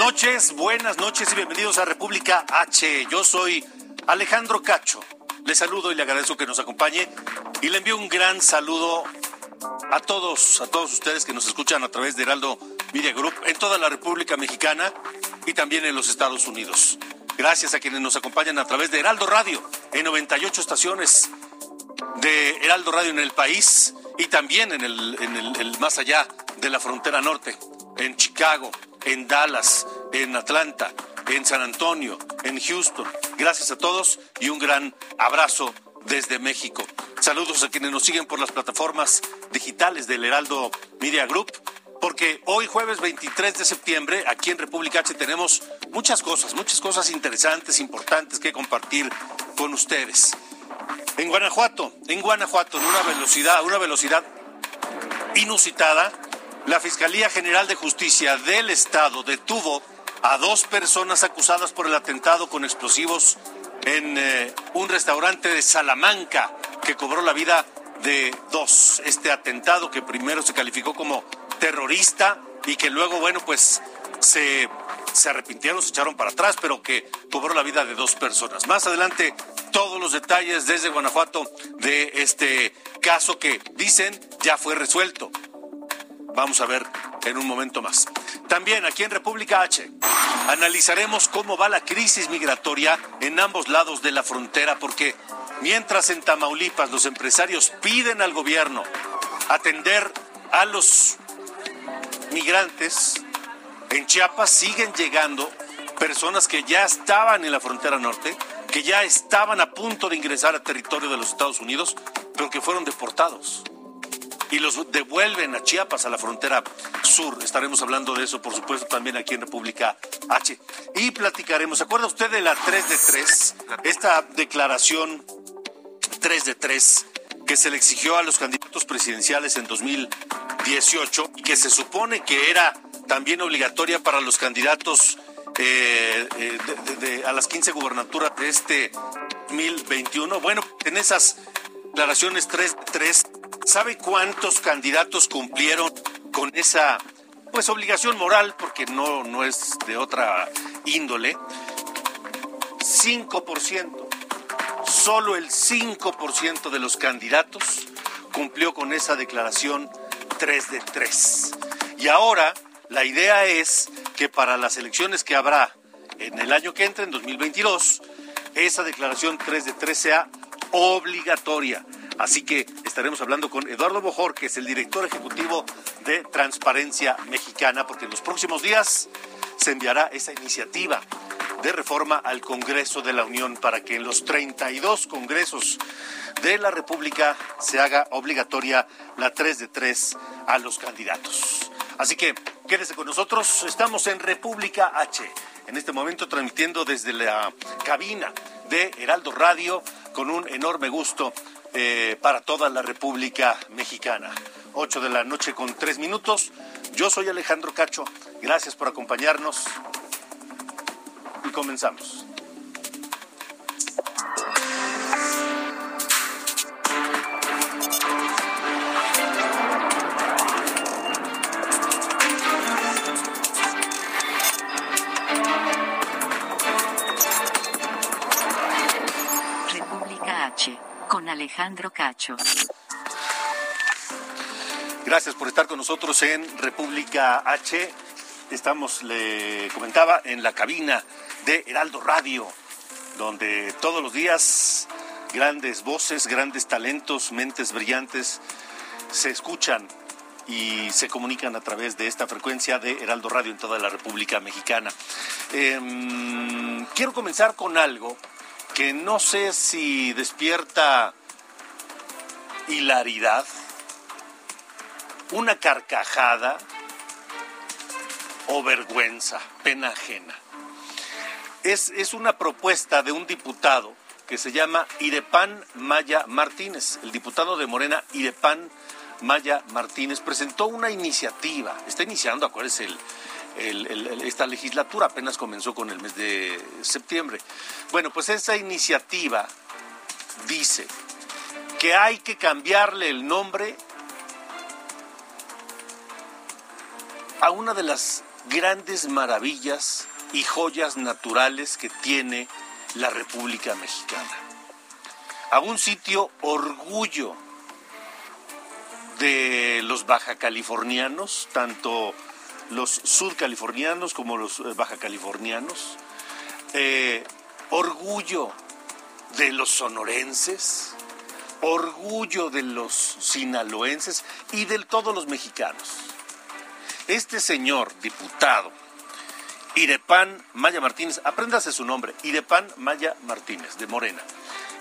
Noches, buenas noches y bienvenidos a República H. Yo soy Alejandro Cacho. Le saludo y le agradezco que nos acompañe y le envío un gran saludo a todos, a todos ustedes que nos escuchan a través de Heraldo Media Group en toda la República Mexicana y también en los Estados Unidos. Gracias a quienes nos acompañan a través de Heraldo Radio en 98 estaciones de Heraldo Radio en el país y también en el, en el, el más allá de la frontera norte, en Chicago, en Dallas, en Atlanta, en San Antonio, en Houston. Gracias a todos y un gran abrazo desde México. Saludos a quienes nos siguen por las plataformas digitales del Heraldo Media Group, porque hoy jueves 23 de septiembre aquí en República H tenemos muchas cosas, muchas cosas interesantes, importantes que compartir con ustedes. En Guanajuato, en Guanajuato, en una velocidad, una velocidad inusitada, la Fiscalía General de Justicia del Estado detuvo a dos personas acusadas por el atentado con explosivos en eh, un restaurante de Salamanca que cobró la vida de dos. Este atentado que primero se calificó como terrorista y que luego, bueno, pues se, se arrepintieron, se echaron para atrás, pero que cobró la vida de dos personas. Más adelante, todos los detalles desde Guanajuato de este caso que dicen ya fue resuelto. Vamos a ver en un momento más. También aquí en República H analizaremos cómo va la crisis migratoria en ambos lados de la frontera, porque mientras en Tamaulipas los empresarios piden al gobierno atender a los migrantes, en Chiapas siguen llegando personas que ya estaban en la frontera norte, que ya estaban a punto de ingresar al territorio de los Estados Unidos, pero que fueron deportados y los devuelven a Chiapas, a la frontera sur. Estaremos hablando de eso, por supuesto, también aquí en República H. Y platicaremos. ¿Se acuerda usted de la 3 de 3? Esta declaración 3 de 3 que se le exigió a los candidatos presidenciales en 2018 y que se supone que era también obligatoria para los candidatos eh, eh, a las 15 gubernaturas de este 2021. Bueno, en esas declaraciones 3 de 3 ¿Sabe cuántos candidatos cumplieron con esa pues obligación moral porque no no es de otra índole? 5%. Solo el 5% de los candidatos cumplió con esa declaración 3 de 3. Y ahora la idea es que para las elecciones que habrá en el año que entra, en 2022, esa declaración 3 de 3 sea obligatoria. Así que estaremos hablando con Eduardo Bojor, que es el director ejecutivo de Transparencia Mexicana, porque en los próximos días se enviará esa iniciativa de reforma al Congreso de la Unión para que en los 32 congresos de la República se haga obligatoria la 3 de 3 a los candidatos. Así que quédese con nosotros, estamos en República H, en este momento transmitiendo desde la cabina de Heraldo Radio con un enorme gusto eh, para toda la República Mexicana. 8 de la noche con 3 minutos. Yo soy Alejandro Cacho. Gracias por acompañarnos. Y comenzamos. Alejandro Cacho. Gracias por estar con nosotros en República H. Estamos, le comentaba, en la cabina de Heraldo Radio, donde todos los días grandes voces, grandes talentos, mentes brillantes se escuchan y se comunican a través de esta frecuencia de Heraldo Radio en toda la República Mexicana. Eh, quiero comenzar con algo que no sé si despierta hilaridad una carcajada o vergüenza, pena ajena. Es, es una propuesta de un diputado que se llama Irepan Maya Martínez. El diputado de Morena, Irepan Maya Martínez, presentó una iniciativa. Está iniciando, acuérdense, el, esta legislatura apenas comenzó con el mes de septiembre. Bueno, pues esa iniciativa dice que hay que cambiarle el nombre a una de las grandes maravillas y joyas naturales que tiene la República Mexicana. A un sitio orgullo de los baja californianos, tanto los sudcalifornianos como los eh, baja californianos, eh, orgullo de los sonorenses, orgullo de los sinaloenses y de todos los mexicanos. Este señor diputado, Irepan Maya Martínez, apréndase su nombre, Irepan Maya Martínez, de Morena,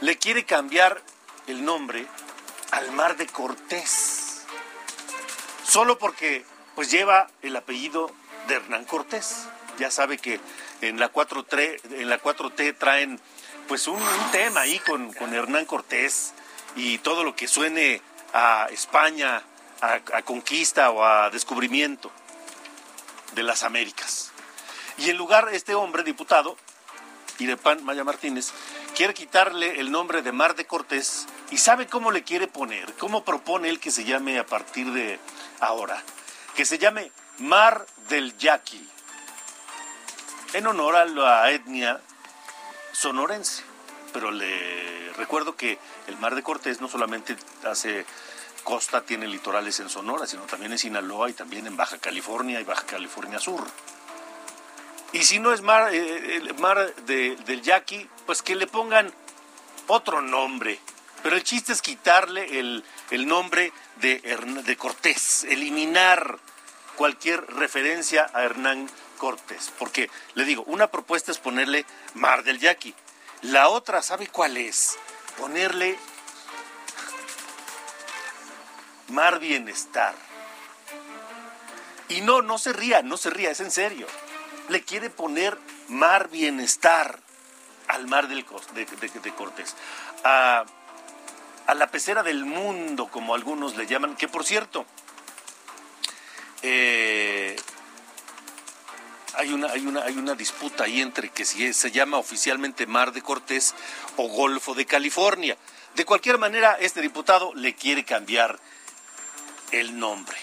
le quiere cambiar el nombre al Mar de Cortés, solo porque pues lleva el apellido de Hernán Cortés. Ya sabe que en la 4T, en la 4T traen pues un, tema ahí con, con, Hernán Cortés y todo lo que suene a España, a conquista o a descubrimiento de las Américas. Y en lugar, este hombre, diputado, Irepan Maya Martínez, quiere quitarle el nombre de Mar de Cortés y sabe cómo le quiere poner, cómo propone él que se llame a partir de ahora, que se llame Mar del Yaqui, en honor a la etnia sonorense. Pero le recuerdo que el Mar de Cortés no solamente hace costa, tiene litorales en Sonora, sino también en Sinaloa y también en Baja California y Baja California Sur. Y si no es mar, eh, el mar del yaqui, pues que le pongan otro nombre. Pero el chiste es quitarle el, nombre de, de Cortés, eliminar cualquier referencia a Hernán Cortés. Porque, le digo, una propuesta es ponerle Mar del Yaqui. La otra, ¿sabe cuál es? Ponerle Mar Bienestar. Y no, no se ría, no se ría, es en serio le quiere poner mar bienestar al mar del, de, Cortés. A, la pecera del mundo, como algunos le llaman, que por cierto, eh, hay, una, hay, una, hay una disputa ahí entre que si se llama oficialmente Mar de Cortés o Golfo de California. De cualquier manera, este diputado le quiere cambiar el nombre.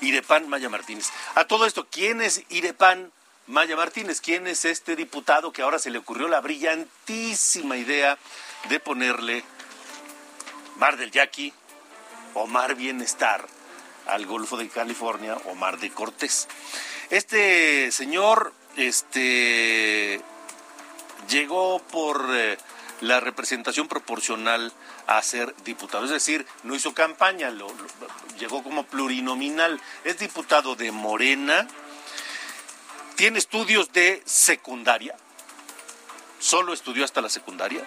Irepan Maya Martínez. A todo esto, ¿quién es Irepan Maya Martínez? ¿Quién es este diputado que ahora se le ocurrió la brillantísima idea de ponerle Mar del Yaqui o Mar Bienestar al Golfo de California o Mar de Cortés? Este señor este, llegó por eh, la representación proporcional a ser diputado. Es decir, no hizo campaña, llegó como plurinominal. Es diputado de Morena, tiene estudios de secundaria, solo estudió hasta la secundaria.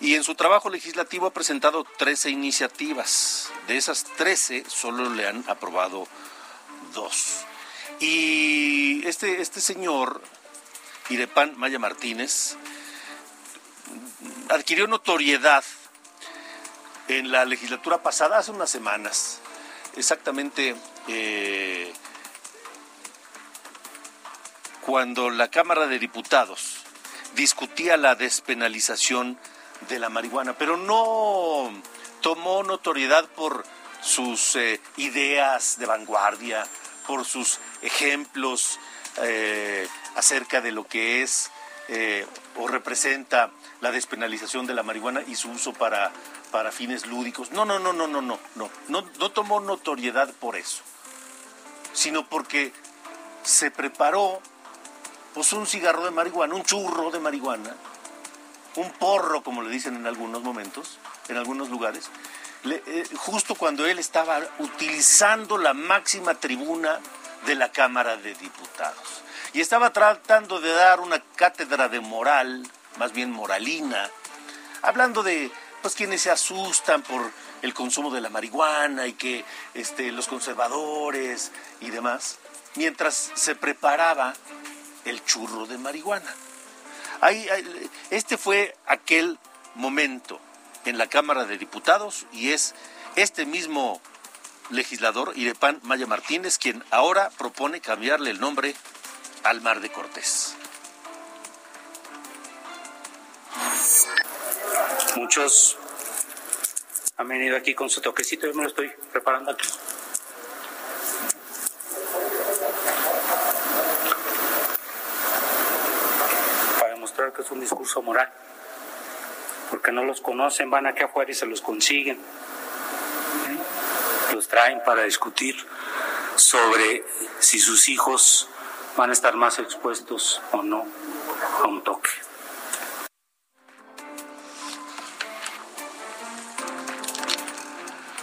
Y en su trabajo legislativo ha presentado 13 iniciativas. De esas 13 solo le han aprobado dos. Y este, este señor, Irepan Maya Martínez, adquirió notoriedad en la legislatura pasada, hace unas semanas, exactamente eh, cuando la Cámara de Diputados discutía la despenalización de la marihuana, pero no tomó notoriedad por sus eh, ideas de vanguardia, por sus ejemplos eh, acerca de lo que es o representa la despenalización de la marihuana y su uso para, para fines lúdicos. No, no, no, no, no, no, no, no, no tomó notoriedad por eso, sino porque se preparó pues un cigarro de marihuana, un churro de marihuana, un porro, como le dicen en algunos momentos, en algunos lugares, eh, justo cuando él estaba utilizando la máxima tribuna de la Cámara de Diputados. Y estaba tratando de dar una cátedra de moral más bien moralina, hablando de pues quienes se asustan por el consumo de la marihuana y que este, los conservadores y demás, mientras se preparaba el churro de marihuana. Este fue aquel momento en la Cámara de Diputados y es este mismo legislador, Irepan Maya Martínez, quien ahora propone cambiarle el nombre al Mar de Cortés. Muchos han venido aquí con su toquecito, yo me lo estoy preparando aquí. Para que es un discurso moral. Porque no los conocen, van aquí afuera y se los consiguen. Los traen para discutir sobre si sus hijos van a estar más expuestos o no a un toque.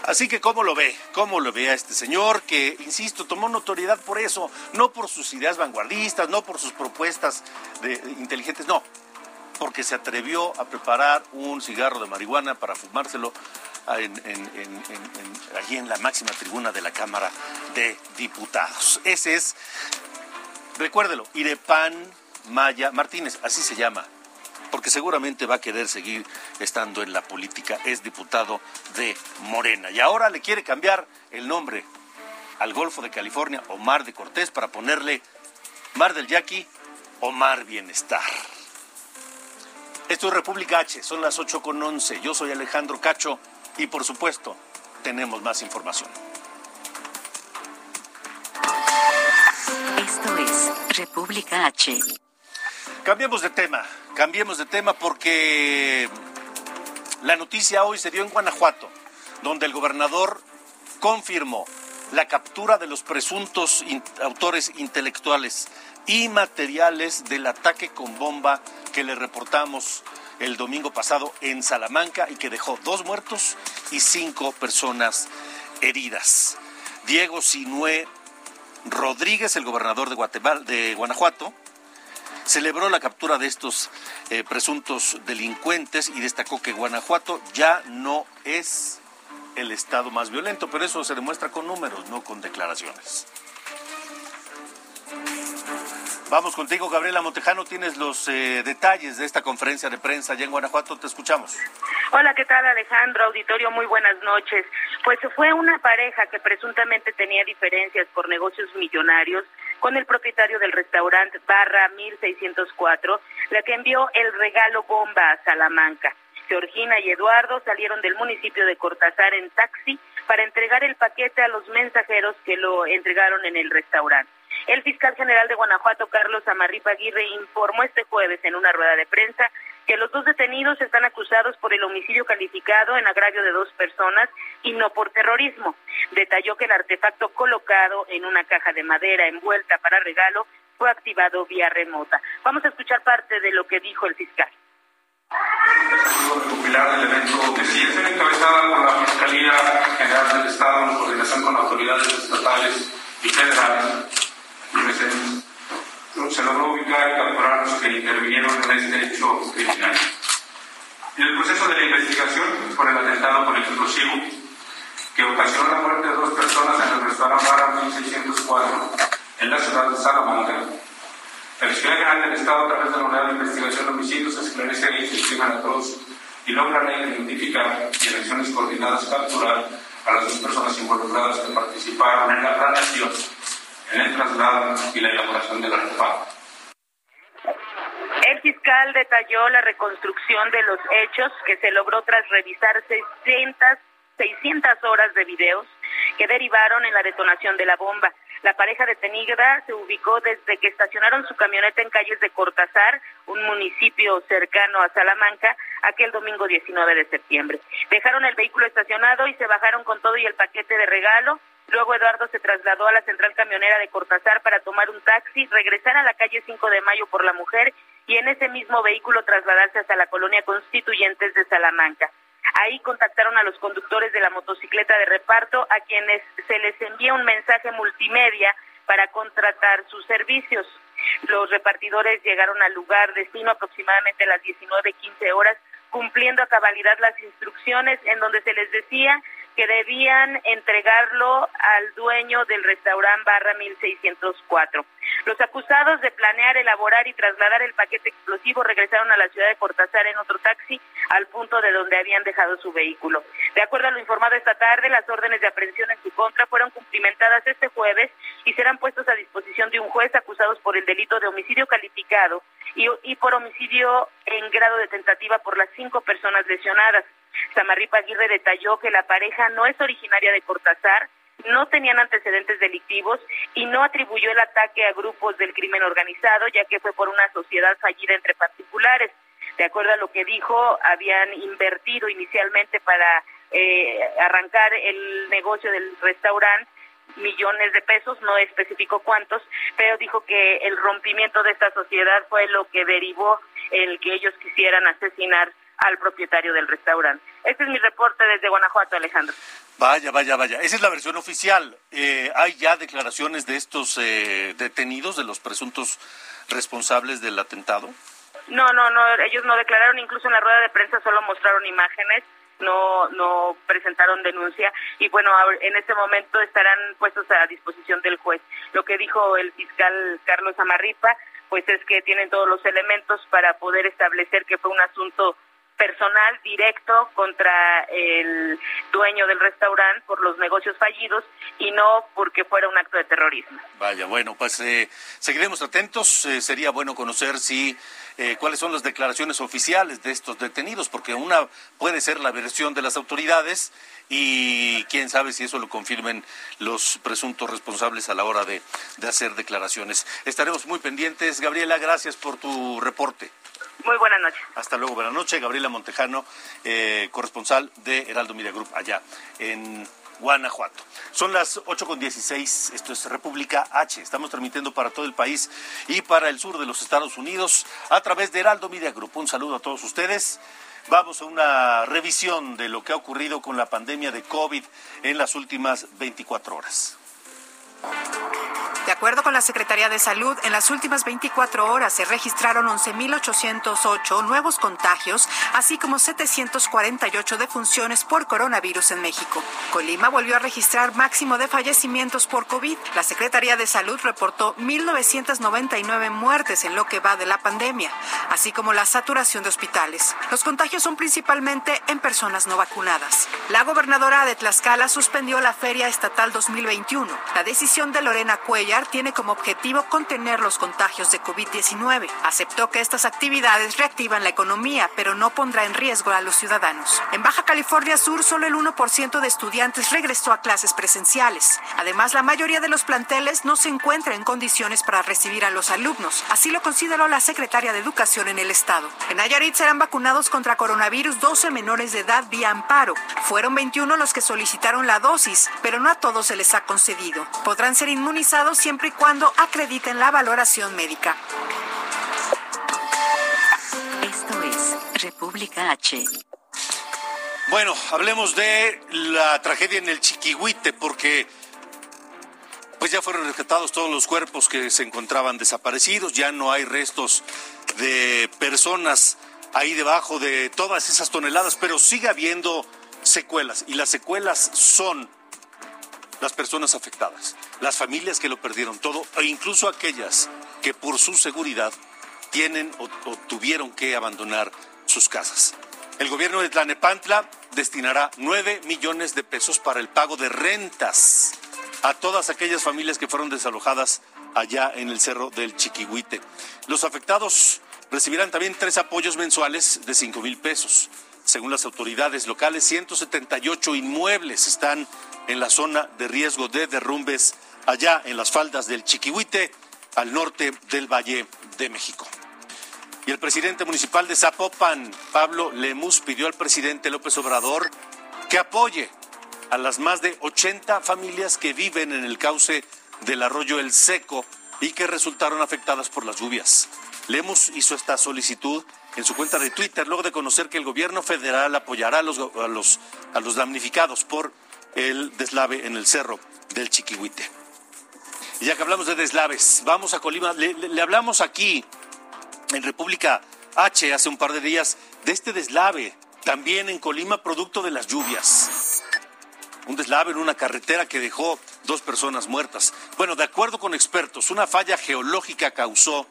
Así que, ¿cómo lo ve? ¿Cómo lo ve a este señor que, insisto, tomó notoriedad por eso? No por sus ideas vanguardistas, no por sus propuestas de, inteligentes, no. Porque se atrevió a preparar un cigarro de marihuana para fumárselo allí en la máxima tribuna de la Cámara de Diputados. Ese es, recuérdelo, Irepan Maya Martínez, así se llama, porque seguramente va a querer seguir estando en la política. Es diputado de Morena. Y ahora le quiere cambiar el nombre al Golfo de California o Mar de Cortés para ponerle Mar del Yaqui o Mar Bienestar. Esto es República H, son las 8 con 11. Yo soy Alejandro Cacho y por supuesto tenemos más información. Esto es República H. Cambiemos de tema, cambiemos de tema porque la noticia hoy se dio en Guanajuato, donde el gobernador confirmó la captura de los presuntos autores intelectuales y materiales del ataque con bomba que le reportamos el domingo pasado en Salamanca y que dejó dos muertos y cinco personas heridas. Diego Sinué Rodríguez, el gobernador de, de Guanajuato, celebró la captura de estos eh, presuntos delincuentes y destacó que Guanajuato ya no es el estado más violento, pero eso se demuestra con números, no con declaraciones. Vamos contigo, Gabriela Montejano. Tienes los eh, detalles de esta conferencia de prensa allá en Guanajuato. Te escuchamos. Hola, ¿qué tal, Alejandro? Auditorio, muy buenas noches. Pues fue una pareja que presuntamente tenía diferencias por negocios millonarios con el propietario del restaurante Barra 1604, la que envió el regalo bomba a Salamanca. Georgina y Eduardo salieron del municipio de Cortázar en taxi para entregar el paquete a los mensajeros que lo entregaron en el restaurante. El fiscal general de Guanajuato, Carlos Amarripa Aguirre, informó este jueves en una rueda de prensa que los dos detenidos están acusados por el homicidio calificado en agravio de dos personas y no por terrorismo. Detalló que el artefacto colocado en una caja de madera envuelta para regalo fue activado vía remota. Vamos a escuchar parte de lo que dijo el fiscal. recopilar el evento sí es encabezada por la Fiscalía General del Estado en coordinación con autoridades estatales y federales se logró ubicar y capturar los que intervinieron en este hecho criminal. En el proceso de la investigación por el atentado con explosivo que ocasionó la muerte de dos personas en el restaurante Barra 1604 en la ciudad de Salamanca, la Fiscalía General del Estado, a través de la Unidad de Investigación de Homicidios, esclarece hechos a todos y logra identificar y en acciones coordinadas capturar a las dos personas involucradas que participaron en la planeación en el traslado y la elaboración del artefacto. El fiscal detalló la reconstrucción de los hechos que se logró tras revisar 600, 600 horas de videos que derivaron en la detonación de la bomba. La pareja detenida se ubicó desde que estacionaron su camioneta en calles de Cortázar, un municipio cercano a Salamanca, aquel domingo 19 de septiembre. Dejaron el vehículo estacionado y se bajaron con todo y el paquete de regalo Luego Eduardo se trasladó a la central camionera de Cortázar para tomar un taxi, regresar a la calle 5 de Mayo por la Mujer y en ese mismo vehículo trasladarse hasta la colonia Constituyentes de Salamanca. Ahí contactaron a los conductores de la motocicleta de reparto a quienes se les envía un mensaje multimedia para contratar sus servicios. Los repartidores llegaron al lugar destino aproximadamente a las 19.15 horas cumpliendo a cabalidad las instrucciones en donde se les decía que debían entregarlo al dueño del restaurante barra 1604. Los acusados de planear, elaborar y trasladar el paquete explosivo regresaron a la ciudad de Cortázar en otro taxi al punto de donde habían dejado su vehículo. De acuerdo a lo informado esta tarde, las órdenes de aprehensión en su contra fueron cumplimentadas este jueves y serán puestos a disposición de un juez acusados por el delito de homicidio calificado y, y por homicidio en grado de tentativa por las cinco personas lesionadas. Samarripa Aguirre detalló que la pareja no es originaria de Cortázar, no tenían antecedentes delictivos y no atribuyó el ataque a grupos del crimen organizado, ya que fue por una sociedad fallida entre particulares. De acuerdo a lo que dijo, habían invertido inicialmente para eh, arrancar el negocio del restaurante millones de pesos, no especificó cuántos, pero dijo que el rompimiento de esta sociedad fue lo que derivó el que ellos quisieran asesinar al propietario del restaurante. Este es mi reporte desde Guanajuato, Alejandro. Vaya, vaya, vaya. Esa es la versión oficial. Eh, ¿Hay ya declaraciones de estos eh, detenidos, de los presuntos responsables del atentado? No, no, no. Ellos no declararon, incluso en la rueda de prensa solo mostraron imágenes no no presentaron denuncia y bueno en este momento estarán puestos a disposición del juez lo que dijo el fiscal Carlos Amarripa pues es que tienen todos los elementos para poder establecer que fue un asunto personal directo contra el dueño del restaurante por los negocios fallidos y no porque fuera un acto de terrorismo. Vaya, bueno, pues eh, seguiremos atentos. Eh, sería bueno conocer si eh, cuáles son las declaraciones oficiales de estos detenidos, porque una puede ser la versión de las autoridades y quién sabe si eso lo confirmen los presuntos responsables a la hora de, de hacer declaraciones. Estaremos muy pendientes. Gabriela, gracias por tu reporte. Muy buenas noches. Hasta luego, buenas noches. Gabriela Montejano, eh, corresponsal de Heraldo Media Group allá en Guanajuato. Son las 8.16, esto es República H. Estamos transmitiendo para todo el país y para el sur de los Estados Unidos a través de Heraldo Media Group. Un saludo a todos ustedes. Vamos a una revisión de lo que ha ocurrido con la pandemia de COVID en las últimas 24 horas. De acuerdo con la Secretaría de Salud, en las últimas 24 horas se registraron 11.808 nuevos contagios, así como 748 defunciones por coronavirus en México. Colima volvió a registrar máximo de fallecimientos por COVID. La Secretaría de Salud reportó 1.999 muertes en lo que va de la pandemia, así como la saturación de hospitales. Los contagios son principalmente en personas no vacunadas. La gobernadora de Tlaxcala suspendió la Feria Estatal 2021. La decisión de Lorena Cuellar tiene como objetivo contener los contagios de COVID-19. Aceptó que estas actividades reactivan la economía, pero no pondrá en riesgo a los ciudadanos. En Baja California Sur, solo el 1% de estudiantes regresó a clases presenciales. Además, la mayoría de los planteles no se encuentra en condiciones para recibir a los alumnos. Así lo consideró la secretaria de Educación en el Estado. En Nayarit serán vacunados contra coronavirus 12 menores de edad vía amparo. Fueron 21 los que solicitaron la dosis, pero no a todos se les ha concedido. Ser inmunizados siempre y cuando acrediten la valoración médica. Esto es República H. Bueno, hablemos de la tragedia en el Chiquihuite, porque pues ya fueron rescatados todos los cuerpos que se encontraban desaparecidos, ya no hay restos de personas ahí debajo de todas esas toneladas, pero sigue habiendo secuelas y las secuelas son las personas afectadas, las familias que lo perdieron todo e incluso aquellas que por su seguridad tienen o, tuvieron que abandonar sus casas. El gobierno de Tlanepantla destinará 9 millones de pesos para el pago de rentas a todas aquellas familias que fueron desalojadas allá en el cerro del Chiquihuite. Los afectados recibirán también tres apoyos mensuales de 5 mil pesos. Según las autoridades locales, 178 inmuebles están en la zona de riesgo de derrumbes allá en las faldas del Chiquihuite, al norte del Valle de México. Y el presidente municipal de Zapopan, Pablo Lemus, pidió al presidente López Obrador que apoye a las más de 80 familias que viven en el cauce del arroyo El Seco y que resultaron afectadas por las lluvias. Lemus hizo esta solicitud en su cuenta de Twitter luego de conocer que el gobierno federal apoyará a los, a los, a los damnificados por el deslave en el cerro del Chiquihuite. Y ya que hablamos de deslaves, vamos a Colima. Le, le, hablamos aquí en República H hace un par de días de este deslave, también en Colima, producto de las lluvias. Un deslave en una carretera que dejó dos personas muertas. Bueno, de acuerdo con expertos, una falla geológica causó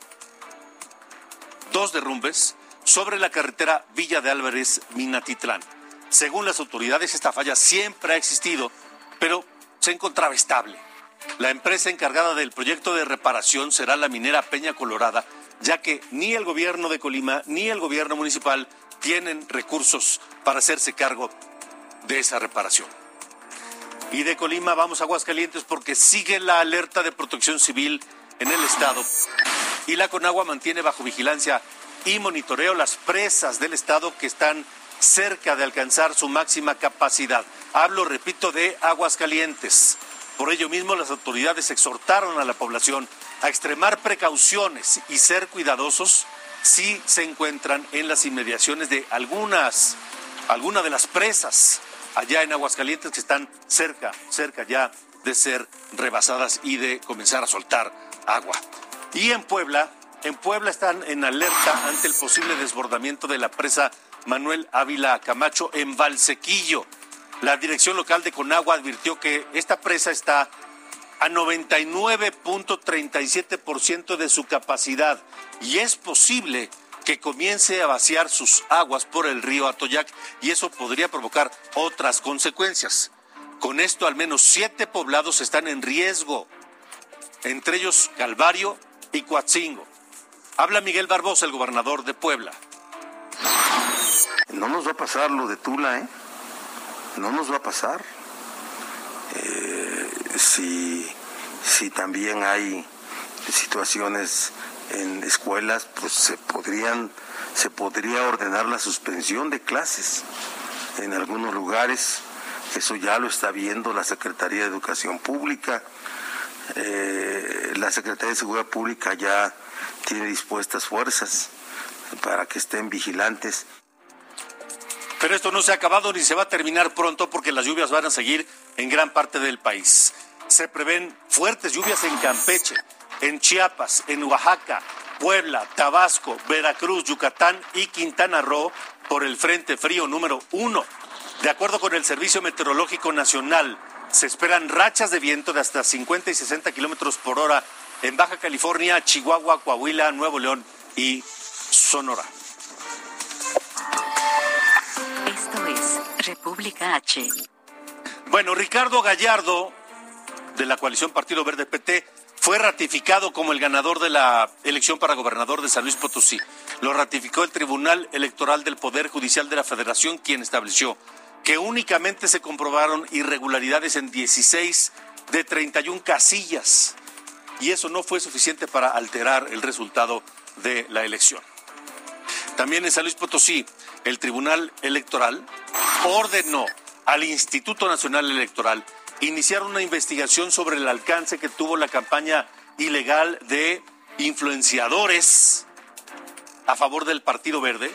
dos derrumbes sobre la carretera Villa de Álvarez Minatitlán. Según las autoridades, esta falla siempre ha existido, pero se encontraba estable. La empresa encargada del proyecto de reparación será la minera Peña Colorada, ya que ni el gobierno de Colima ni el gobierno municipal tienen recursos para hacerse cargo de esa reparación. Y de Colima vamos a Aguascalientes porque sigue la alerta de protección civil en el estado. Y la Conagua mantiene bajo vigilancia y monitoreo las presas del estado que están cerca de alcanzar su máxima capacidad. Hablo, repito, de Aguascalientes. Por ello mismo, las autoridades exhortaron a la población a extremar precauciones y ser cuidadosos si se encuentran en las inmediaciones de algunas, alguna de las presas allá en Aguascalientes que están cerca, cerca ya de ser rebasadas y de comenzar a soltar agua. Y en Puebla, en Puebla están en alerta ante el posible desbordamiento de la presa Manuel Ávila Camacho en Valsequillo. La dirección local de Conagua advirtió que esta presa está a 99.37% de su capacidad y es posible que comience a vaciar sus aguas por el río Atoyac y eso podría provocar otras consecuencias. Con esto al menos siete poblados están en riesgo, entre ellos Calvario y Coatzingo. Habla Miguel Barbosa, el gobernador de Puebla. No nos va a pasar lo de Tula, ¿eh? No nos va a pasar. Eh, si, si también hay situaciones en escuelas, pues se podrían, se podría ordenar la suspensión de clases en algunos lugares. Eso ya lo está viendo la Secretaría de Educación Pública. Eh, la Secretaría de Seguridad Pública ya tiene dispuestas fuerzas para que estén vigilantes. Pero esto no se ha acabado ni se va a terminar pronto porque las lluvias van a seguir en gran parte del país. Se prevén fuertes lluvias en Campeche, en Chiapas, en Oaxaca, Puebla, Tabasco, Veracruz, Yucatán y Quintana Roo por el Frente Frío número uno. De acuerdo con el Servicio Meteorológico Nacional, se esperan rachas de viento de hasta 50 y 60 kilómetros por hora en Baja California, Chihuahua, Coahuila, Nuevo León y Sonora. Esto es República H. Bueno, Ricardo Gallardo, de la coalición Partido Verde PT, fue ratificado como el ganador de la elección para gobernador de San Luis Potosí. Lo ratificó el Tribunal Electoral del Poder Judicial de la Federación, quien estableció que únicamente se comprobaron irregularidades en 16 de 31 casillas. Y eso no fue suficiente para alterar el resultado de la elección. También en San Luis Potosí, el Tribunal Electoral ordenó al Instituto Nacional Electoral iniciar una investigación sobre el alcance que tuvo la campaña ilegal de influenciadores a favor del Partido Verde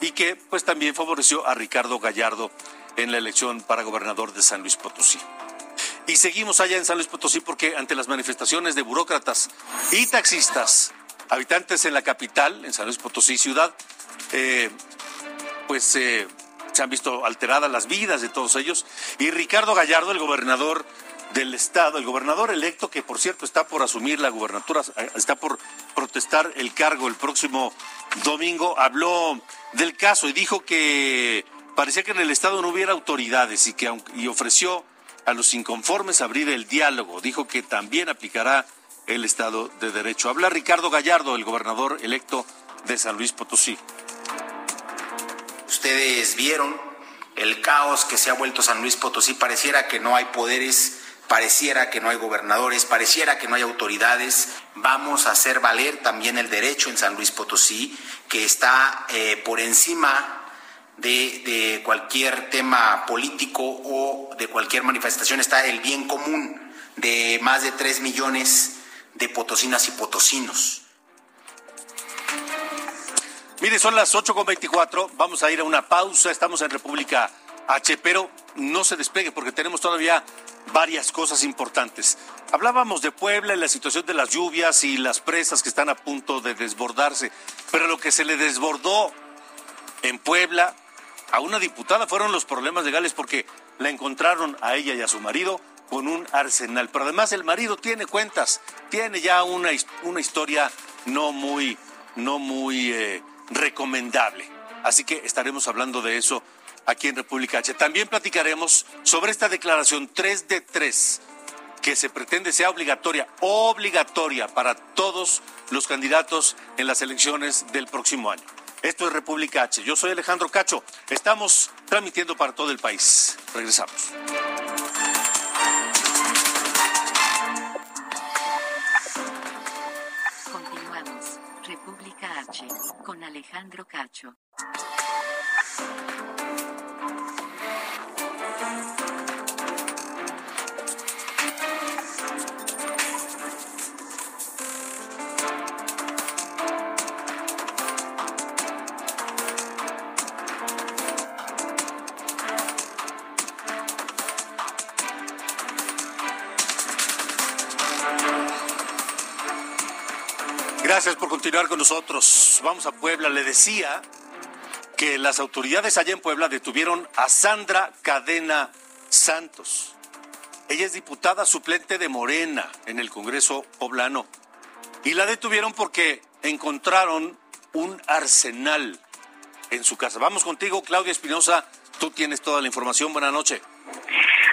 y que pues también favoreció a Ricardo Gallardo en la elección para gobernador de San Luis Potosí. Y seguimos allá en San Luis Potosí porque ante las manifestaciones de burócratas y taxistas, habitantes en la capital, en San Luis Potosí ciudad, eh, pues eh, se han visto alteradas las vidas de todos ellos. Y Ricardo Gallardo, el gobernador del estado, el gobernador electo que por cierto está por asumir la gubernatura, está por protestar el cargo el próximo domingo, habló del caso y dijo que parecía que en el estado no hubiera autoridades y que y ofreció a los inconformes abrir el diálogo. Dijo que también aplicará el Estado de Derecho. Habla Ricardo Gallardo, el gobernador electo de San Luis Potosí. Ustedes vieron el caos que se ha vuelto San Luis Potosí. Pareciera que no hay poderes, pareciera que no hay gobernadores, pareciera que no hay autoridades. Vamos a hacer valer también el derecho en San Luis Potosí, que está eh, por encima de, de, cualquier tema político o de cualquier manifestación. Está el bien común de más de tres millones de potosinas y potosinos. Mire, son las 8.24, vamos a ir a una pausa, estamos en República H, pero no se despegue porque tenemos todavía varias cosas importantes. Hablábamos de Puebla y la situación de las lluvias y las presas que están a punto de desbordarse, pero lo que se le desbordó en Puebla, a una diputada fueron los problemas legales porque la encontraron a ella y a su marido con un arsenal. Pero además el marido tiene cuentas, tiene ya una, una historia no muy, no muy eh, recomendable. Así que estaremos hablando de eso aquí en República H. También platicaremos sobre esta declaración 3 de 3 que se pretende sea obligatoria, obligatoria para todos los candidatos en las elecciones del próximo año. Esto es República H. Yo soy Alejandro Cacho. Estamos transmitiendo para todo el país. Regresamos. Continuamos. República H con Alejandro Cacho. Gracias por continuar con nosotros. Vamos a Puebla. Le decía que las autoridades allá en Puebla detuvieron a Sandra Cadena Santos. Ella es diputada suplente de Morena en el Congreso poblano. Y la detuvieron porque encontraron un arsenal en su casa. Vamos contigo, Claudia Espinosa. Tú tienes toda la información. Buenas noches.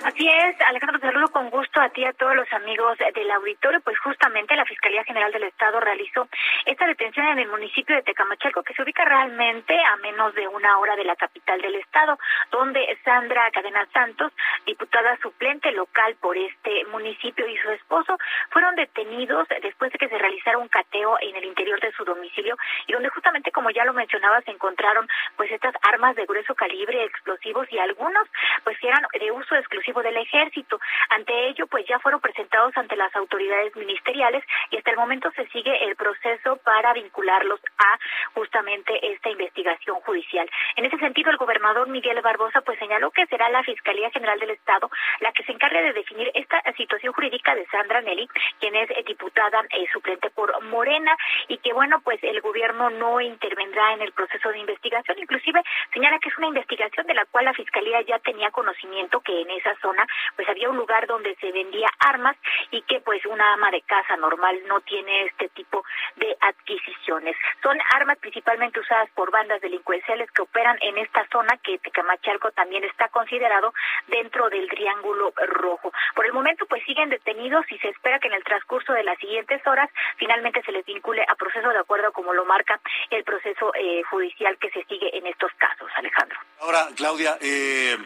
Así es, Alejandro, te saludo con gusto a ti y a todos los amigos del auditorio. Pues justamente la Fiscalía General del Estado realizó esta detención en el municipio de Tecamachalco, que se ubica realmente a menos de una hora de la capital del Estado, donde Sandra Cadena Santos, diputada suplente local por este municipio, y su esposo fueron detenidos después de que se realizara un cateo en el interior de su domicilio y donde justamente, como ya lo mencionaba, se encontraron pues estas armas de grueso calibre, explosivos y algunos pues eran de uso exclusivo del ejército. Ante ello, pues ya fueron presentados ante las autoridades ministeriales y hasta el momento se sigue el proceso para vincularlos a justamente esta investigación judicial. En ese sentido, el gobernador Miguel Barbosa pues señaló que será la Fiscalía General del Estado la que se encargue de definir esta situación jurídica de Sandra Nelly, quien es diputada eh, suplente por Morena y que bueno, pues el gobierno no intervendrá en el proceso de investigación, inclusive señala que es una investigación de la cual la Fiscalía ya tenía conocimiento que en esa zona pues había un lugar donde se vendía armas y que pues una ama de casa normal no tiene este tipo de adquisiciones. Son armas principalmente usadas por bandas delincuenciales que operan en esta zona que Tecamachalco también está considerado dentro del Triángulo Rojo. Por el momento pues siguen detenidos y se espera que en el transcurso de las siguientes horas finalmente se les vincule a proceso de acuerdo como lo marca el proceso eh, judicial que se sigue en estos casos, Alejandro. Ahora, Claudia, eh,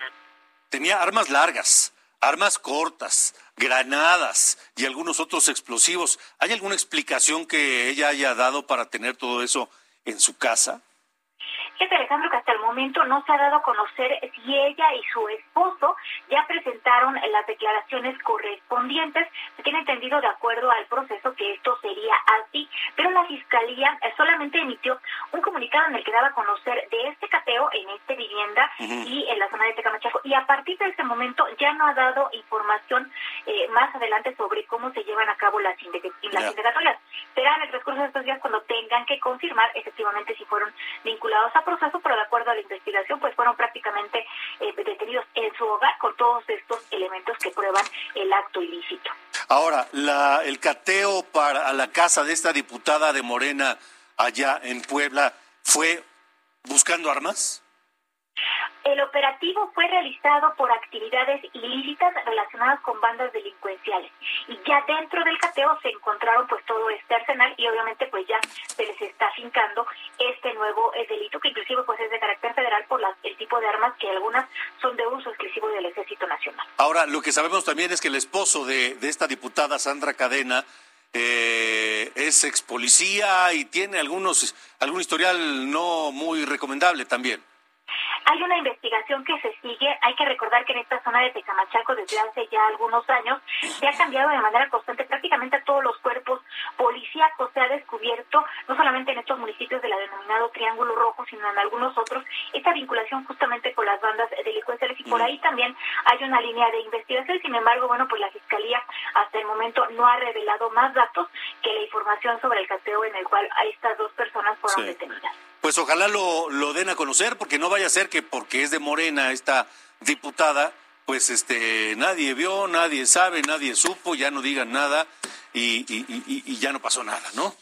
tenía armas largas, armas cortas, granadas y algunos otros explosivos. ¿Hay alguna explicación que ella haya dado para tener todo eso en su casa? Es Alejandro que hasta el momento no se ha dado a conocer si ella y su esposo ya presentaron las declaraciones correspondientes. Se tiene entendido de acuerdo al proceso que esto sería así, pero la fiscalía solamente emitió un comunicado en el que daba a conocer de este cateo en esta vivienda y en la zona de Tecamachaco. Y a partir de ese momento ya no ha dado información eh, más adelante sobre cómo se llevan a cabo las, las indagatorias. Será en el transcurso de estos días cuando tengan que confirmar efectivamente si fueron vinculados a proceso, pero de acuerdo a la investigación, pues fueron prácticamente eh, detenidos en su hogar con todos estos elementos que prueban el acto ilícito. Ahora, la, el cateo para la casa de esta diputada de Morena allá en Puebla fue buscando armas. El operativo fue realizado por actividades ilícitas relacionadas con bandas delincuenciales y ya dentro del cateo se encontraron pues todo este arsenal y obviamente pues ya se les está fincando este nuevo eh, delito que inclusive pues es de carácter federal por el tipo de armas que algunas son de uso exclusivo del Ejército Nacional. Ahora, lo que sabemos también es que el esposo de, de esta diputada Sandra Cadena eh, es ex policía y tiene algunos algún historial no muy recomendable también. Hay una investigación que se sigue. Hay que recordar que en esta zona de Tecamachaco desde hace ya algunos años se ha cambiado de manera constante prácticamente a todos los cuerpos policíacos. Se ha descubierto, no solamente en estos municipios del denominado Triángulo Rojo, sino en algunos otros, esta vinculación justamente con las bandas delincuenciales y por ahí también hay una línea de investigación. Sin embargo, bueno, pues la Fiscalía hasta el momento no ha revelado más datos que la información sobre el cateo en el cual estas dos personas fueron detenidas. Pues pues ojalá lo, lo den a conocer, porque no vaya a ser que porque es de Morena esta diputada, pues este nadie vio, nadie sabe, nadie supo, ya no digan nada y, y, y, y ya no pasó nada, ¿no?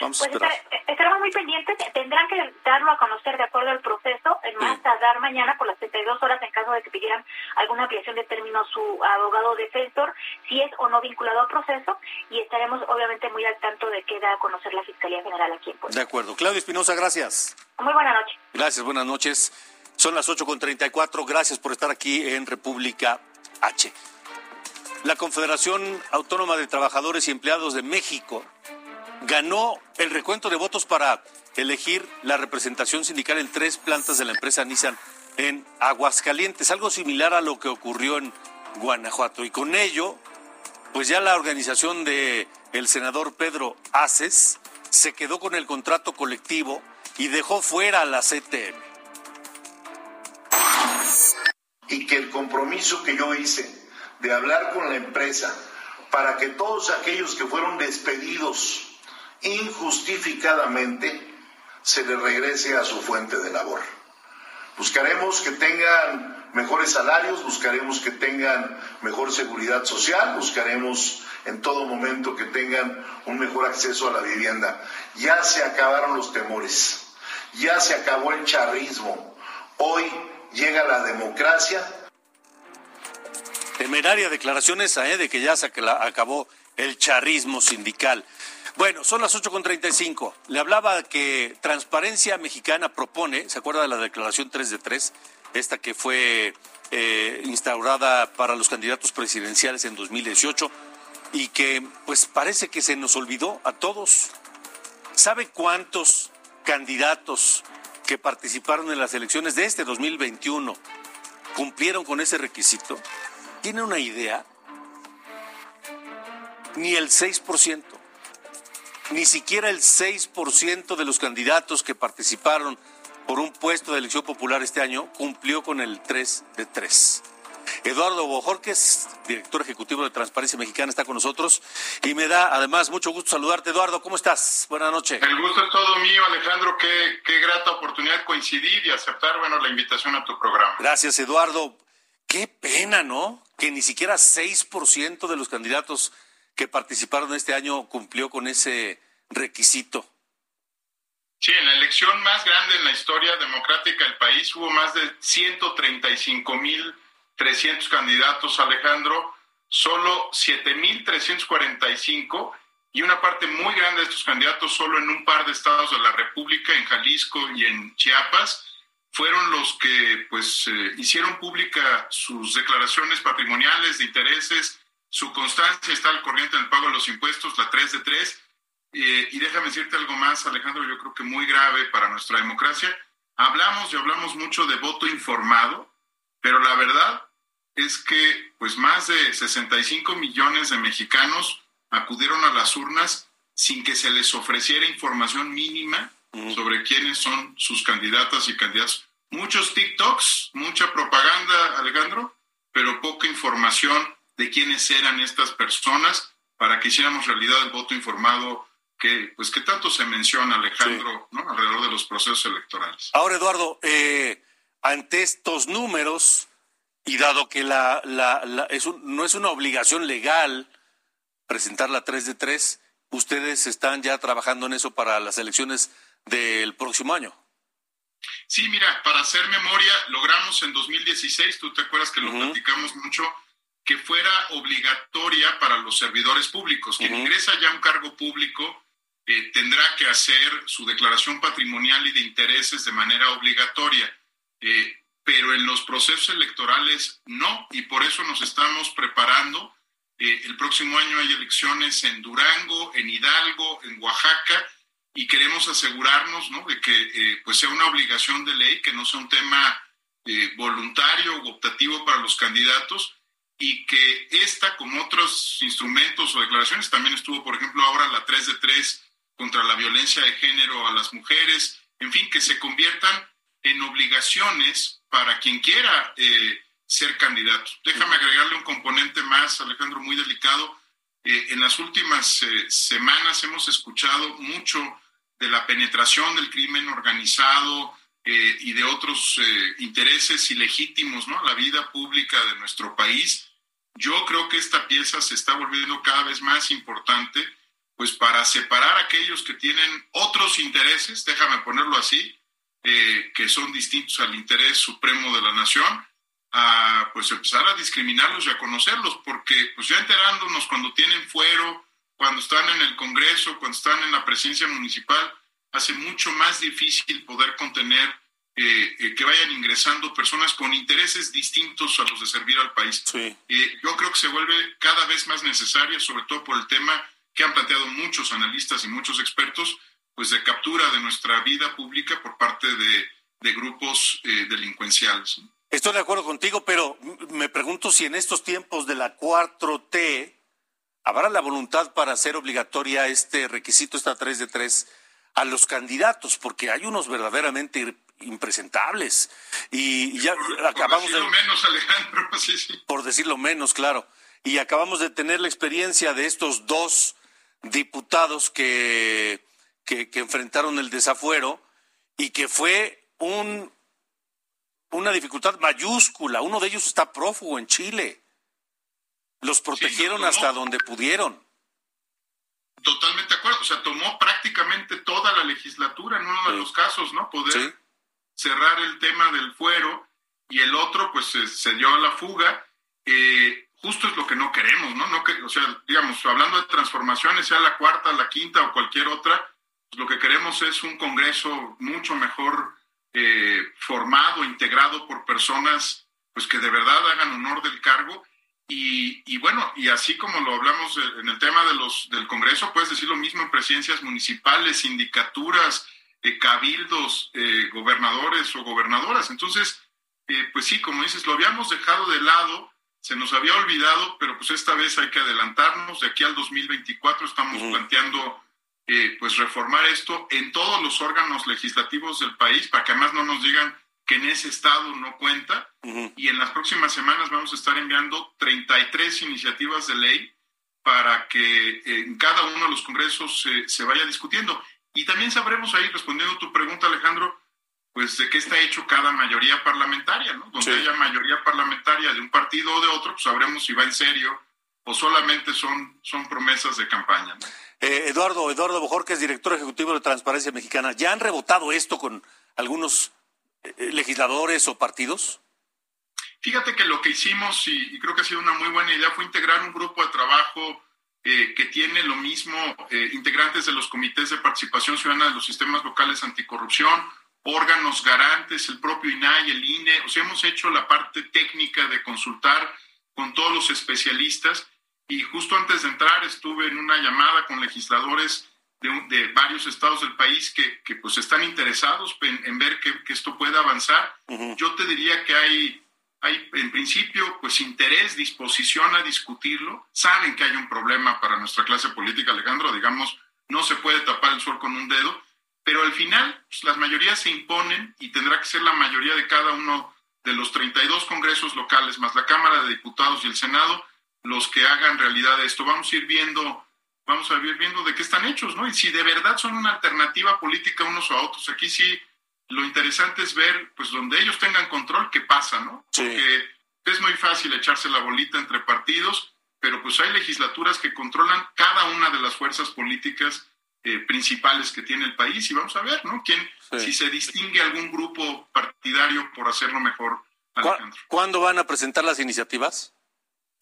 Vamos a Pues esperar. estar- estaremos muy pendientes. Tendrán que darlo a conocer de acuerdo al proceso, en más tardar mañana por las 32 horas en caso de que pidieran alguna ampliación de término su abogado defensor, si es o no vinculado al proceso, y estaremos obviamente muy al tanto de qué da a conocer la Fiscalía General aquí en Puebla. De acuerdo. Claudio Espinosa, gracias. Muy buena noche. Gracias, buenas noches. Son las 8.34. Gracias por estar aquí en República H. La Confederación Autónoma de Trabajadores y Empleados de México ganó el recuento de votos para elegir la representación sindical en tres plantas de la empresa Nissan en Aguascalientes, algo similar a lo que ocurrió en Guanajuato. Y con ello, pues ya la organización de el senador Pedro Aces se quedó con el contrato colectivo y dejó fuera a la CTM. El compromiso que yo hice de hablar con la empresa para que todos aquellos que fueron despedidos injustificadamente se les regrese a su fuente de labor. Buscaremos que tengan mejores salarios, buscaremos que tengan mejor seguridad social, buscaremos en todo momento que tengan un mejor acceso a la vivienda. Ya se acabaron los temores, ya se acabó el charrismo. Hoy llega la democracia Temeraria declaración esa, ¿eh? de que ya se acabó el charrismo sindical. Bueno, son las 8.35. Le hablaba que Transparencia Mexicana propone, ¿se acuerda de la declaración 3 de 3? Esta que fue eh, instaurada para los candidatos presidenciales en 2018 y que pues parece que se nos olvidó a todos. ¿Sabe cuántos candidatos que participaron en las elecciones de este 2021 cumplieron con ese requisito? ¿Tiene una idea? Ni el 6%, ni siquiera el 6% de los candidatos que participaron por un puesto de elección popular este año cumplió con el 3 de 3. Eduardo Bojorques, director ejecutivo de Transparencia Mexicana, está con nosotros y me da además mucho gusto saludarte. Eduardo, ¿cómo estás? Buenas noches. El gusto es todo mío, Alejandro. Qué, qué grata oportunidad coincidir y aceptar, bueno, la invitación a tu programa. Gracias, Eduardo. Qué pena, ¿no? Que ni siquiera 6% de los candidatos que participaron este año cumplió con ese requisito. Sí, en la elección más grande en la historia democrática del país hubo más de 135.300 candidatos, Alejandro, solo 7.345 y una parte muy grande de estos candidatos solo en un par de estados de la República, en Jalisco y en Chiapas, fueron los que pues eh, hicieron pública sus declaraciones patrimoniales de intereses, su constancia está al corriente en pago de los impuestos, la 3 de 3. Eh, y déjame decirte algo más, Alejandro, yo creo que muy grave para nuestra democracia. Hablamos y hablamos mucho de voto informado, pero la verdad es que pues más de 65 millones de mexicanos acudieron a las urnas sin que se les ofreciera información mínima sobre quiénes son sus candidatas y candidatos. Muchos TikToks, mucha propaganda, Alejandro, pero poca información de quiénes eran estas personas para que hiciéramos realidad el voto informado que pues que tanto se menciona, Alejandro, ¿no? alrededor de los procesos electorales. Ahora, Eduardo, eh, ante estos números, y dado que la, la, la- es un- no es una obligación legal presentar la 3 de 3, ustedes están ya trabajando en eso para las elecciones del próximo año. Sí, mira, para hacer memoria, logramos en 2016, tú te acuerdas que lo platicamos mucho, que fuera obligatoria para los servidores públicos. Quien ingresa ya a un cargo público eh, tendrá que hacer su declaración patrimonial y de intereses de manera obligatoria. Eh, pero en los procesos electorales no, y por eso nos estamos preparando. Eh, el próximo año hay elecciones en Durango, en Hidalgo, en Oaxaca, y queremos asegurarnos ¿no? de que eh, pues sea una obligación de ley, que no sea un tema eh, voluntario o optativo para los candidatos, y que esta, como otros instrumentos o declaraciones, también estuvo, por ejemplo, ahora la 3 de 3 contra la violencia de género a las mujeres, en fin, que se conviertan en obligaciones para quien quiera eh, ser candidato. Déjame agregarle un componente más, Alejandro, muy delicado. Eh, en las últimas eh, semanas hemos escuchado mucho de la penetración del crimen organizado eh, y de otros eh, intereses ilegítimos, ¿no? La vida pública de nuestro país. Yo creo que esta pieza se está volviendo cada vez más importante, pues para separar a aquellos que tienen otros intereses, déjame ponerlo así, eh, que son distintos al interés supremo de la nación, a pues empezar a discriminarlos y a conocerlos, porque pues ya enterándonos cuando tienen fuero, cuando están en el Congreso, cuando están en la presidencia municipal, hace mucho más difícil poder contener eh, eh, que vayan ingresando personas con intereses distintos a los de servir al país. Sí. Eh, yo creo que se vuelve cada vez más necesaria, sobre todo por el tema que han planteado muchos analistas y muchos expertos, pues de captura de nuestra vida pública por parte de, de grupos delincuenciales. Estoy de acuerdo contigo, pero me pregunto si en estos tiempos de la 4T habrá la voluntad para hacer obligatoria este requisito, esta 3 de 3, a los candidatos, porque hay unos verdaderamente impresentables. Y ya por, acabamos por decirlo de... menos, Alejandro, sí, sí. Por decirlo menos, claro. Y acabamos de tener la experiencia de estos dos diputados que, que, que enfrentaron el desafuero y que fue un, una dificultad mayúscula. Uno de ellos está prófugo en Chile. Los protegieron Sí, no, hasta no. donde pudieron. Totalmente de acuerdo. O sea, tomó prácticamente toda la legislatura en uno de Sí. los casos, ¿no? Poder Sí. cerrar el tema del fuero y el otro, pues, se, se dio a la fuga. Eh, justo es lo que no queremos, ¿no? no que, o sea, digamos, hablando de transformaciones, sea la cuarta, la quinta o cualquier otra, pues, lo que queremos es un Congreso mucho mejor eh, formado, integrado por personas, pues, que de verdad hagan honor del cargo y, y bueno, y así como lo hablamos en el tema de los, del Congreso, puedes decir lo mismo en presidencias municipales, sindicaturas, eh, cabildos, eh, gobernadores o gobernadoras. Entonces, eh, pues sí, como dices, lo habíamos dejado de lado, se nos había olvidado, pero pues esta vez hay que adelantarnos. De aquí al 2024 estamos planteando eh, pues reformar esto en todos los órganos legislativos del país para que además no nos digan que en ese estado no cuenta y en las próximas semanas vamos a estar enviando 33 iniciativas de ley para que en cada uno de los congresos se, se vaya discutiendo. Y también sabremos ahí, respondiendo a tu pregunta, Alejandro, pues de qué está hecho cada mayoría parlamentaria, ¿no? Donde Sí. haya mayoría parlamentaria de un partido o de otro, pues sabremos si va en serio o solamente son, son promesas de campaña. ¿no? Eh, Eduardo, Eduardo Bojorquez, director ejecutivo de Transparencia Mexicana, ¿ya han rebotado esto con algunos eh, legisladores o partidos? Fíjate que lo que hicimos, y, y creo que ha sido una muy buena idea, fue integrar un grupo de trabajo eh, que tiene lo mismo, eh, integrantes de los comités de participación ciudadana de los sistemas locales anticorrupción, órganos garantes, el propio INAI, el INE, o sea, hemos hecho la parte técnica de consultar con todos los especialistas y justo antes de entrar estuve en una llamada con legisladores de, de varios estados del país que, que, pues están interesados en, en ver que, que esto pueda avanzar. Yo te diría que hay hay en principio pues interés, disposición a discutirlo. Saben que hay un problema para nuestra clase política, Alejandro, digamos, no se puede tapar el sol con un dedo, pero al final pues, las mayorías se imponen y tendrá que ser la mayoría de cada uno de los 32 congresos locales, más la Cámara de Diputados y el Senado, los que hagan realidad esto. Vamos a ir viendo, vamos a ir viendo de qué están hechos, ¿no? Y si de verdad son una alternativa política unos a otros. Aquí sí lo interesante es ver, pues donde ellos tengan control, qué pasa, ¿no? Porque es muy fácil echarse la bolita entre partidos, pero pues hay legislaturas que controlan cada una de las fuerzas políticas eh, principales que tiene el país y vamos a ver, ¿no? ¿Quién, si se distingue algún grupo partidario por hacerlo mejor, Alejandro. ¿Cuándo van a presentar las iniciativas?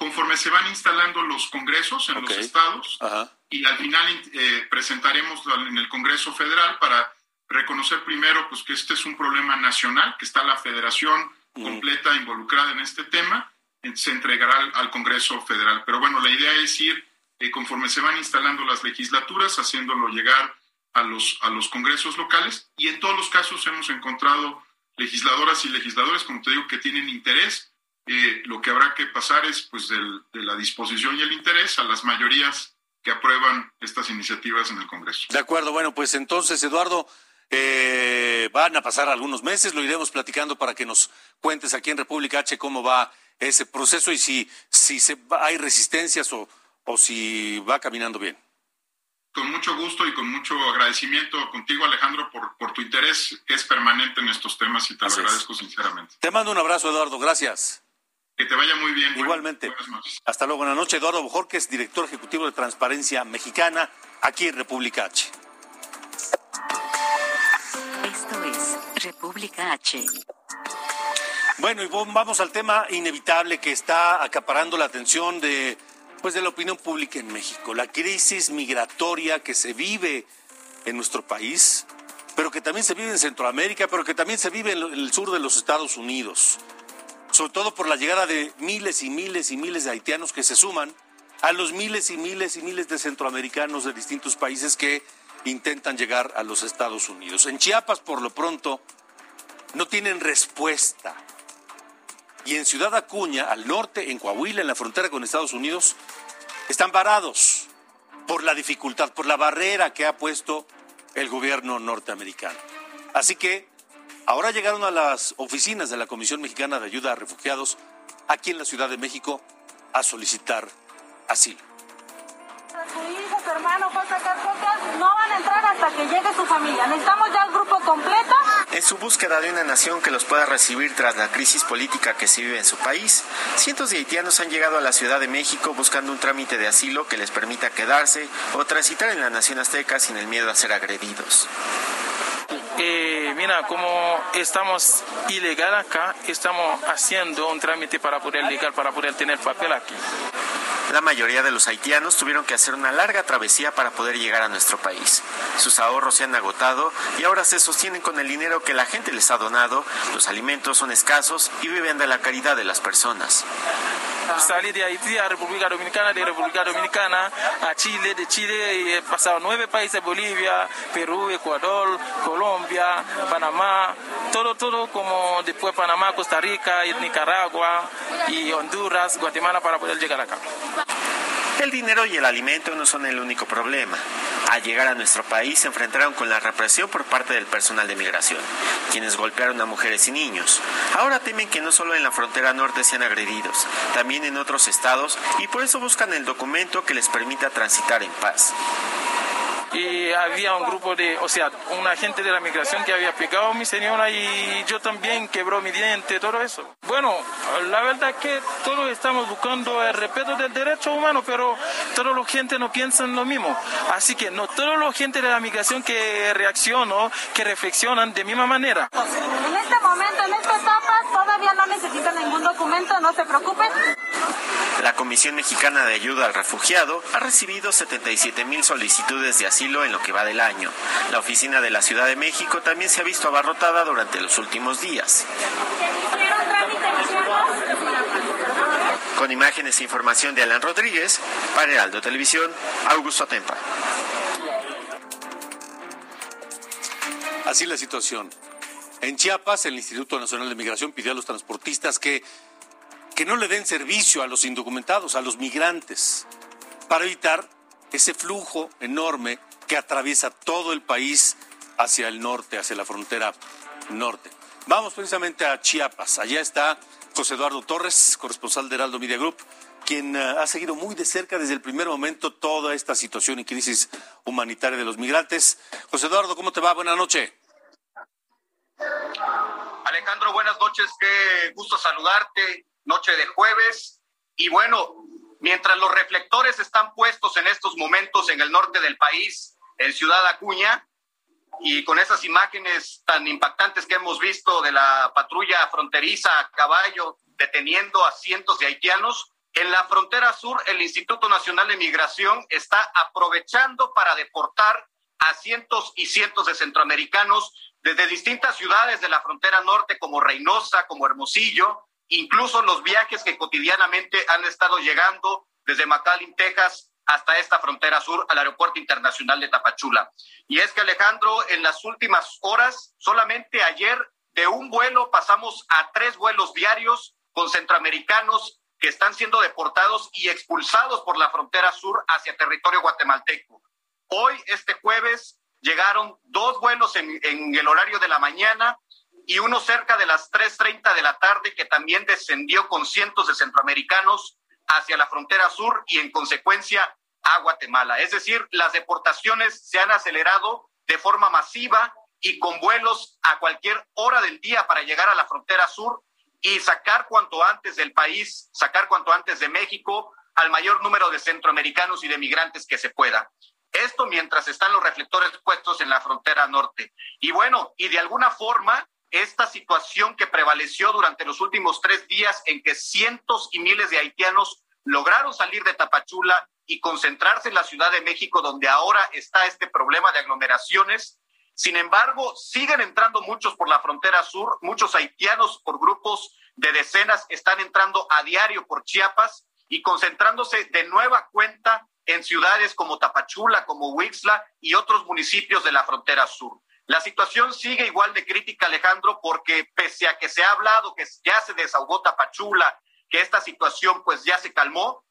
Conforme se van instalando los congresos en los estados, Ajá. y al final eh, presentaremos en el Congreso Federal para reconocer primero pues que este es un problema nacional, que está la federación completa involucrada en este tema, se entregará al, al Congreso Federal. Pero bueno, la idea es ir eh, conforme se van instalando las legislaturas, haciéndolo llegar a los, a los congresos locales y en todos los casos hemos encontrado legisladoras y legisladores, como te digo, que tienen interés. Eh, lo que habrá que pasar es pues del- de la disposición y el interés a las mayorías que aprueban estas iniciativas en el Congreso. De acuerdo, bueno, pues entonces, Eduardo, eh, van a pasar algunos meses, lo iremos platicando para que nos cuentes aquí en República H cómo va ese proceso y si, si se hay resistencias o, o si va caminando bien. con mucho gusto y con mucho agradecimiento contigo, Alejandro, por, por tu interés que es permanente en estos temas y te lo agradezco sinceramente. Te mando un abrazo, Eduardo. Gracias. Que te vaya muy bien. Igualmente. Hasta luego. Buenas noches. Eduardo Bojorques, director ejecutivo de Transparencia Mexicana, aquí en República H. Esto es República H. Bueno, y vamos al tema inevitable que está acaparando la atención de pues de la opinión pública en México, la crisis migratoria que se vive en nuestro país, pero que también se vive en Centroamérica, pero que también se vive en el sur de los Estados Unidos, sobre todo por la llegada de miles y miles y miles de haitianos que se suman a los miles y miles y miles de centroamericanos de distintos países que intentan llegar a los Estados Unidos. En Chiapas, por lo pronto, no tienen respuesta y en Ciudad Acuña, al norte, en Coahuila, en la frontera con Estados Unidos, están varados por la dificultad, por la barrera que ha puesto el gobierno norteamericano. Así que ahora llegaron a las oficinas de la Comisión Mexicana de Ayuda a Refugiados aquí en la Ciudad de México a solicitar asilo su hijo, su hermano fue a sacar copias, no van a entrar hasta que llegue su familia. Necesitamos ya el grupo completo. En su búsqueda de una nación que los pueda recibir tras la crisis política que se vive en su país, cientos de haitianos han llegado a la Ciudad de México buscando un trámite de asilo que les permita quedarse o transitar en la nación azteca sin el miedo a ser agredidos. Eh, mira, como estamos ilegal acá, estamos haciendo un trámite para poder legal, para poder tener papel aquí. La mayoría de los haitianos tuvieron que hacer una larga travesía para poder llegar a nuestro país. Sus ahorros se han agotado y ahora se sostienen con el dinero que la gente les ha donado, los alimentos son escasos y viven de la caridad de las personas. Salí de Haití a República Dominicana, de República Dominicana a Chile, de Chile he pasado nueve países, Bolivia, Perú, Ecuador, Colombia, Panamá, todo, todo como después Panamá, Costa Rica, Nicaragua y Honduras, Guatemala para poder llegar acá. El dinero y el alimento no son el único problema. Al llegar a nuestro país se enfrentaron con la represión por parte del personal de migración, quienes golpearon a mujeres y niños. Ahora temen que no solo en la frontera norte sean agredidos, también en otros estados y por eso buscan el documento que les permita transitar en paz y había un grupo de, o sea, un agente de la migración que había pegado a mi señora y yo también quebró mi diente, todo eso. Bueno, la verdad es que todos estamos buscando el respeto del derecho humano, pero toda la gente no piensa en lo mismo. Así que no toda la gente de la migración que reaccionan, que reflexionan de misma manera. En este momento, en esta etapa, todavía no necesitan ningún documento, no se preocupen. Comisión Mexicana de Ayuda al Refugiado ha recibido 77 mil solicitudes de asilo en lo que va del año. La oficina de la Ciudad de México también se ha visto abarrotada durante los últimos días. Con imágenes e información de Alan Rodríguez, para Heraldo Televisión, Augusto Tempa. Así la situación. En Chiapas, el Instituto Nacional de Migración pidió a los transportistas que que no le den servicio a los indocumentados, a los migrantes, para evitar ese flujo enorme que atraviesa todo el país hacia el norte, hacia la frontera norte. Vamos precisamente a Chiapas. Allá está José Eduardo Torres, corresponsal de Heraldo Media Group, quien eh, ha seguido muy de cerca desde el primer momento toda esta situación y crisis humanitaria de los migrantes. José Eduardo, ¿cómo te va? Buenas noches. Alejandro, buenas noches. Qué gusto saludarte noche de jueves. Y bueno, mientras los reflectores están puestos en estos momentos en el norte del país, en Ciudad Acuña, y con esas imágenes tan impactantes que hemos visto de la patrulla fronteriza a caballo deteniendo a cientos de haitianos, en la frontera sur el Instituto Nacional de Migración está aprovechando para deportar a cientos y cientos de centroamericanos desde distintas ciudades de la frontera norte como Reynosa, como Hermosillo, incluso los viajes que cotidianamente han estado llegando desde McAllen, Texas, hasta esta frontera sur al Aeropuerto Internacional de Tapachula. Y es que Alejandro, en las últimas horas, solamente ayer de un vuelo pasamos a tres vuelos diarios con centroamericanos que están siendo deportados y expulsados por la frontera sur hacia territorio guatemalteco. Hoy, este jueves, llegaron dos vuelos en el horario de la mañana y uno cerca de las 3.30 de la tarde que también descendió con cientos de centroamericanos hacia la frontera sur y en consecuencia a Guatemala. Es decir, las deportaciones se han acelerado de forma masiva y con vuelos a cualquier hora del día para llegar a la frontera sur y sacar cuanto antes del país, sacar cuanto antes de México al mayor número de centroamericanos y de migrantes que se pueda. Esto mientras están los reflectores puestos en la frontera norte. Y bueno, y de alguna forma, esta situación que prevaleció durante los últimos tres días en que cientos y miles de haitianos lograron salir de Tapachula y concentrarse en la Ciudad de México, donde ahora está este problema de aglomeraciones. Sin embargo, siguen entrando muchos por la frontera sur, muchos haitianos por grupos de decenas están entrando a diario por Chiapas y concentrándose de nueva cuenta en ciudades como Tapachula, como Huixla y otros municipios de la frontera sur. La situación sigue igual de crítica, Alejandro, porque pese a que se ha hablado que ya se desahogó Tapachula, que esta situación pues ya se calmó,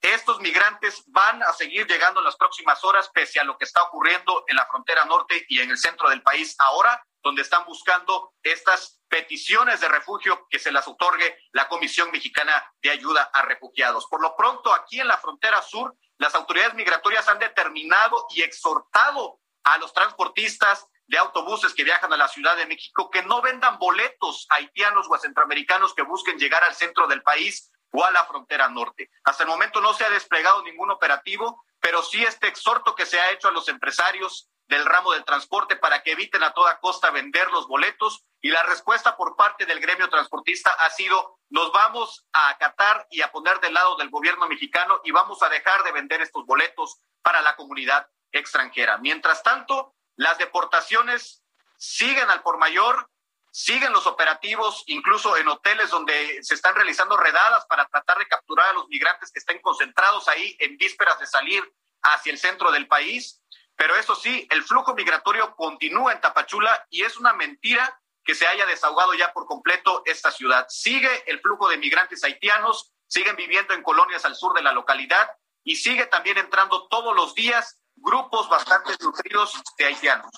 estos migrantes van a seguir llegando en las próximas horas pese a lo que está ocurriendo en la frontera norte y en el centro del país ahora, donde están buscando estas peticiones de refugio que se las otorgue la Comisión Mexicana de Ayuda a Refugiados. Por lo pronto, aquí en la frontera sur, las autoridades migratorias han determinado y exhortado a los transportistas de autobuses que viajan a la Ciudad de México que no vendan boletos haitianos o a centroamericanos que busquen llegar al centro del país o a la frontera norte. Hasta el momento no se ha desplegado ningún operativo, pero sí este exhorto que se ha hecho a los empresarios del ramo del transporte para que eviten a toda costa vender los boletos y la respuesta por parte del gremio transportista ha sido nos vamos a acatar y a poner del lado del gobierno mexicano y vamos a dejar de vender estos boletos para la comunidad extranjera. Mientras tanto, las deportaciones siguen al por mayor, siguen los operativos, incluso en hoteles donde se están realizando redadas para tratar de capturar a los migrantes que estén concentrados ahí en vísperas de salir hacia el centro del país. Pero eso sí, el flujo migratorio continúa en Tapachula y es una mentira que se haya desahogado ya por completo esta ciudad. Sigue el flujo de migrantes haitianos, siguen viviendo en colonias al sur de la localidad y sigue también entrando todos los días grupos bastante nutridos de haitianos.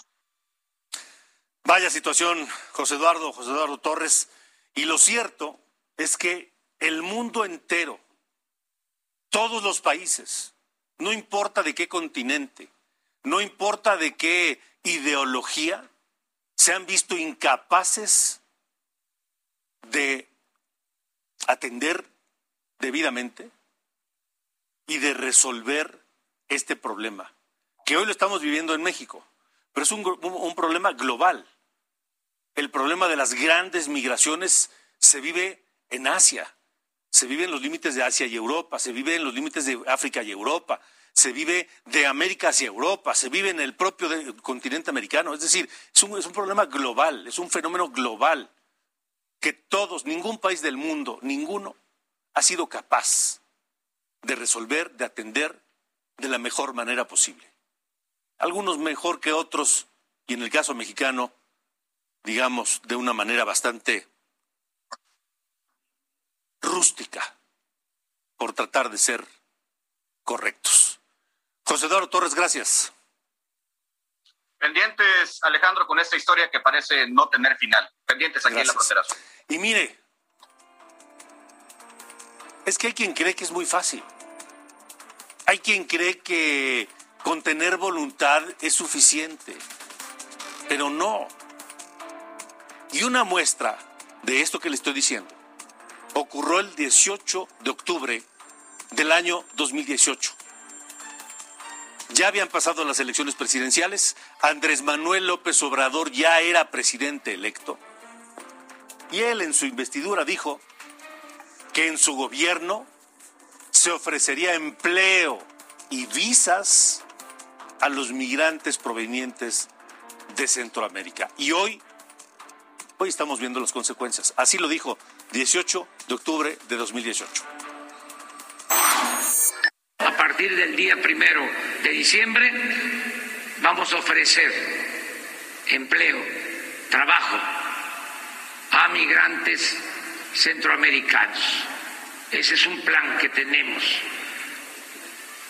Vaya situación, José Eduardo, José Eduardo Torres. Y lo cierto es que el mundo entero, todos los países, no importa de qué continente, no importa de qué ideología, se han visto incapaces de atender debidamente y de resolver este problema, que hoy lo estamos viviendo en México, pero es un, problema global. El problema de las grandes migraciones se vive en Asia, se vive en los límites de Asia y Europa, se vive en los límites de África y Europa, se vive de América hacia Europa, se vive en el propio continente americano. Es decir, es un problema global, es un fenómeno global que todos, ningún país del mundo, ninguno, ha sido capaz de resolver, de atender de la mejor manera posible. Algunos mejor que otros, y en el caso mexicano, digamos, de una manera bastante rústica, por tratar de ser correctos. José Eduardo Torres, gracias. Pendientes, Alejandro, con esta historia que parece no tener final. Pendientes aquí en la frontera Y mire, es que hay quien cree que es muy fácil. Hay quien cree que con tener voluntad es suficiente, pero no. Y una muestra de esto que le estoy diciendo ocurrió el 18 de octubre del año 2018. Ya habían pasado las elecciones presidenciales, Andrés Manuel López Obrador ya era presidente electo y él en su investidura dijo que en su gobierno se ofrecería empleo y visas a los migrantes provenientes de Centroamérica. Y hoy, hoy estamos viendo las consecuencias. Así lo dijo 18 de octubre de 2018 a partir del día primero de diciembre vamos a ofrecer empleo, trabajo a migrantes centroamericanos. Ese es un plan que tenemos,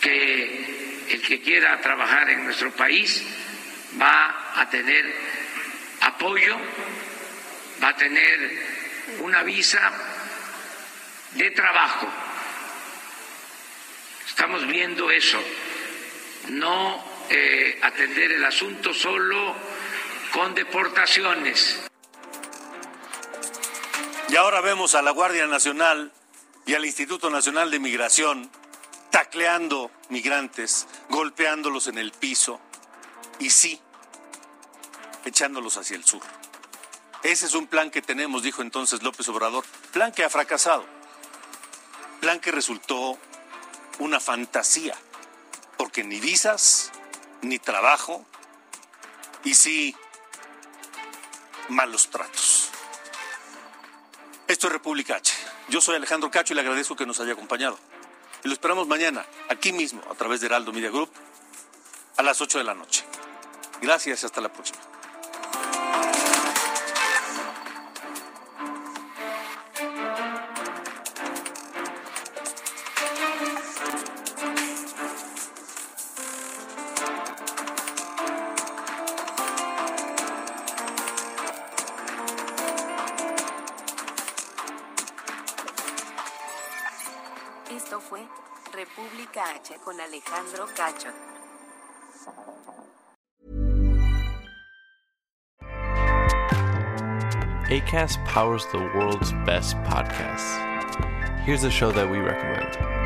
que el que quiera trabajar en nuestro país va a tener apoyo, va a tener una visa de trabajo Estamos viendo eso, no eh, atender el asunto solo con deportaciones. Y ahora vemos a la Guardia Nacional y al Instituto Nacional de Migración tacleando migrantes, golpeándolos en el piso y sí, echándolos hacia el sur. Ese es un plan que tenemos, dijo entonces López Obrador, plan que ha fracasado, plan que resultó una fantasía, porque ni visas, ni trabajo, y sí, malos tratos. Esto es República H. Yo soy Alejandro Cacho y le agradezco que nos haya acompañado. Y lo esperamos mañana, aquí mismo, a través de Heraldo Media Group, a las 8 de la noche. Gracias y hasta la próxima. Alejandro Cacho. ACAST powers the world's best podcasts. Here's a show that we recommend.